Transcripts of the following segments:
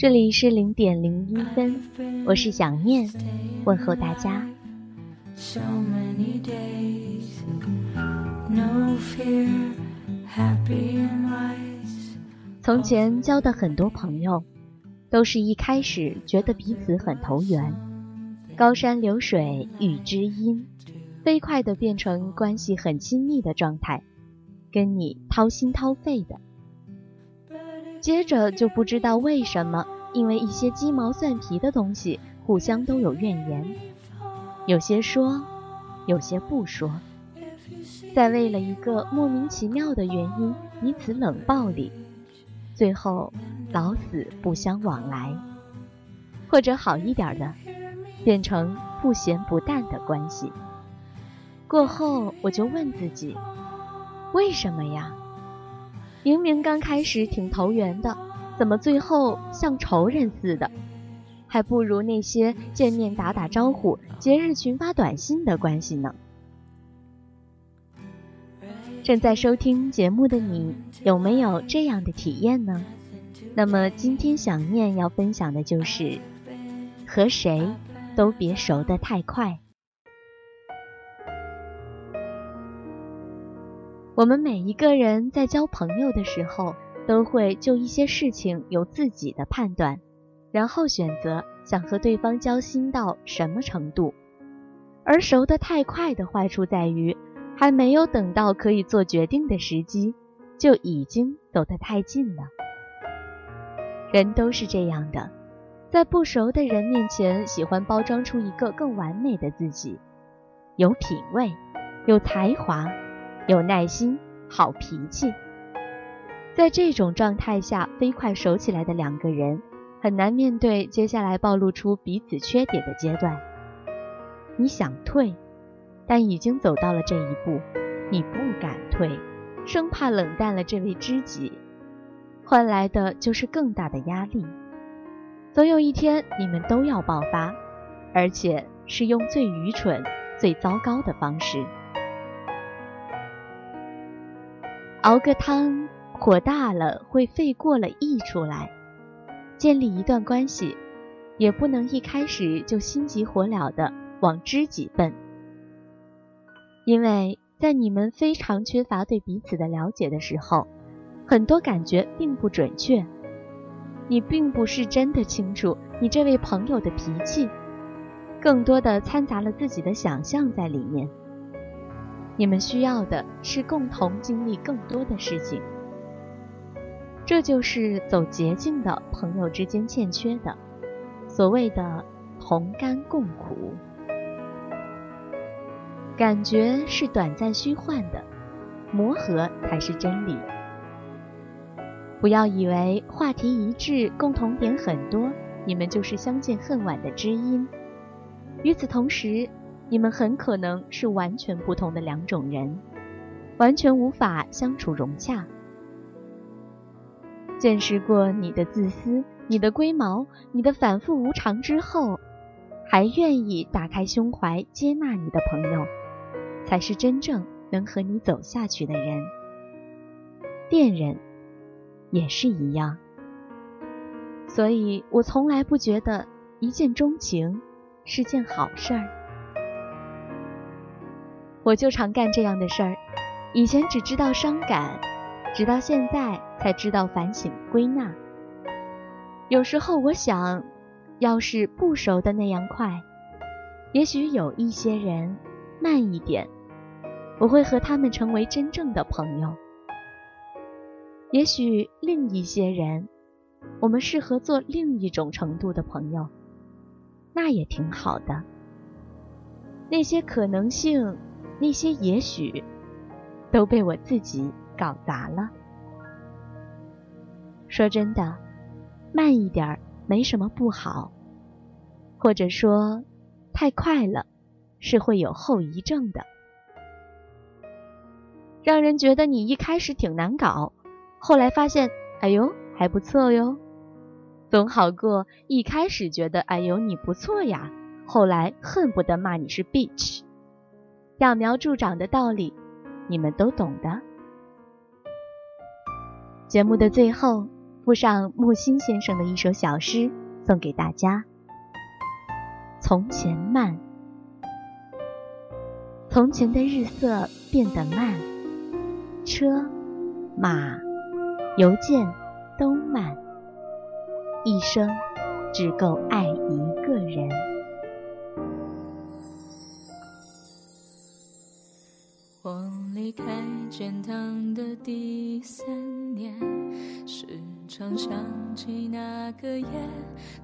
这里是零点零一分，我是想念，问候大家。从前交的很多朋友，都是一开始觉得彼此很投缘，高山流水遇知音，飞快的变成关系很亲密的状态，跟你掏心掏肺的。接着就不知道为什么，因为一些鸡毛蒜皮的东西，互相都有怨言，有些说，有些不说，再为了一个莫名其妙的原因彼此冷暴力，最后老死不相往来，或者好一点的，变成不咸不淡的关系。过后我就问自己，为什么呀？明明刚开始挺投缘的，怎么最后像仇人似的？还不如那些见面打打招呼、节日群发短信的关系呢。正在收听节目的你，有没有这样的体验呢？那么今天想念要分享的就是，和谁都别熟得太快。我们每一个人在交朋友的时候，都会就一些事情有自己的判断，然后选择想和对方交心到什么程度。而熟得太快的坏处在于，还没有等到可以做决定的时机，就已经走得太近了。人都是这样的，在不熟的人面前，喜欢包装出一个更完美的自己，有品味，有才华。有耐心，好脾气，在这种状态下飞快熟起来的两个人，很难面对接下来暴露出彼此缺点的阶段。你想退，但已经走到了这一步，你不敢退，生怕冷淡了这位知己，换来的就是更大的压力。总有一天，你们都要爆发，而且是用最愚蠢、最糟糕的方式。熬个汤，火大了会沸过了溢出来。建立一段关系，也不能一开始就心急火燎的往知己奔，因为在你们非常缺乏对彼此的了解的时候，很多感觉并不准确。你并不是真的清楚你这位朋友的脾气，更多的掺杂了自己的想象在里面。你们需要的是共同经历更多的事情，这就是走捷径的朋友之间欠缺的，所谓的同甘共苦。感觉是短暂虚幻的，磨合才是真理。不要以为话题一致、共同点很多，你们就是相见恨晚的知音。与此同时，你们很可能是完全不同的两种人，完全无法相处融洽。见识过你的自私、你的龟毛、你的反复无常之后，还愿意打开胸怀接纳你的朋友，才是真正能和你走下去的人。恋人也是一样，所以我从来不觉得一见钟情是件好事儿。我就常干这样的事儿，以前只知道伤感，直到现在才知道反省归纳。有时候我想，要是不熟的那样快，也许有一些人慢一点，我会和他们成为真正的朋友。也许另一些人，我们适合做另一种程度的朋友，那也挺好的。那些可能性，那些也许，都被我自己搞砸了。说真的。慢一点儿没什么不好，或者说太快了是会有后遗症的，让人觉得你一开始挺难搞，后来发现哎呦还不错哟，总好过一开始觉得哎呦你不错呀，后来恨不得骂你是 bitch。揠苗助长的道理你们都懂的。节目的最后。附上木心先生的一首小诗送给大家。从前慢，从前的日色变得慢，车马邮件都慢，一生只够爱一个人。离开天堂的第三年时。常想起那个夜，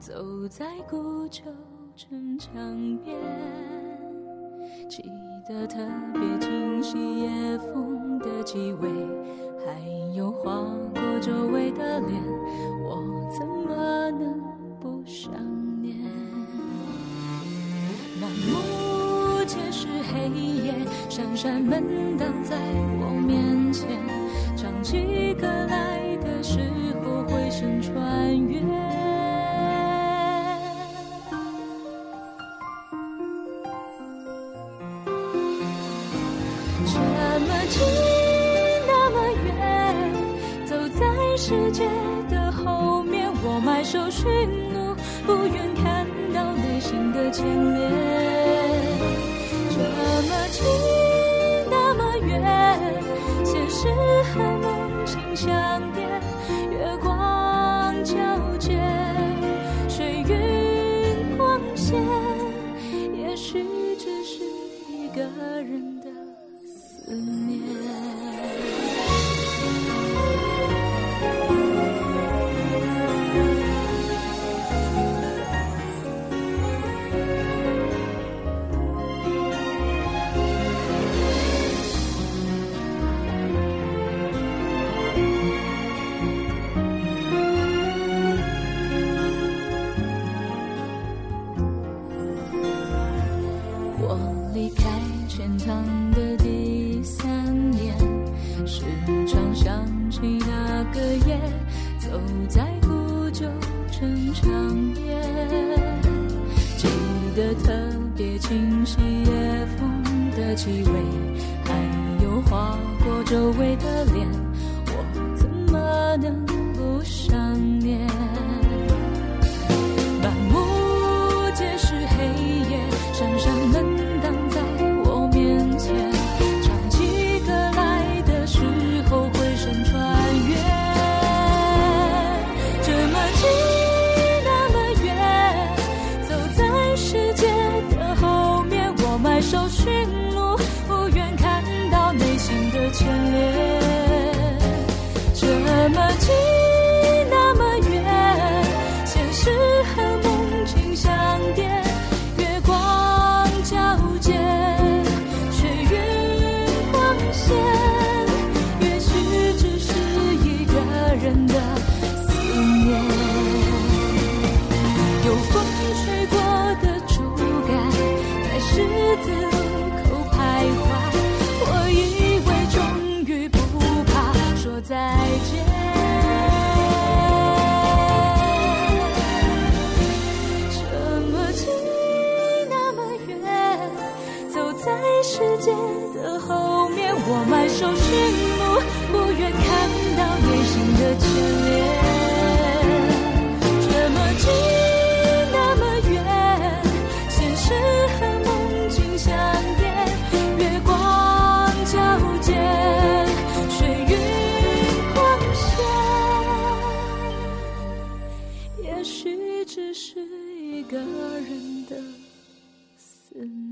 走在古旧城墙边，记得特别清晰，夜风的气味，还有划过周围的脸，我怎么能不想念？满目黑夜，扇扇门挡在我面前，唱起歌来的时候。回声穿越，这么近那么远，走在世界的后面，我埋首寻路，不愿看到内心的牵连。那么近，那么远，现实和梦境相叠，月光皎洁，水云光现，也许只是一个人的思念。成长夜记得特别清晰夜风的气味还有划过周围的脸我怎么能不想念满目皆是黑夜闪闪么近，我埋首寻目，不愿看到内心的牵连。这么近，那么远，现实和梦境相叠，月光皎洁，水云光线，也许只是一个人的思念。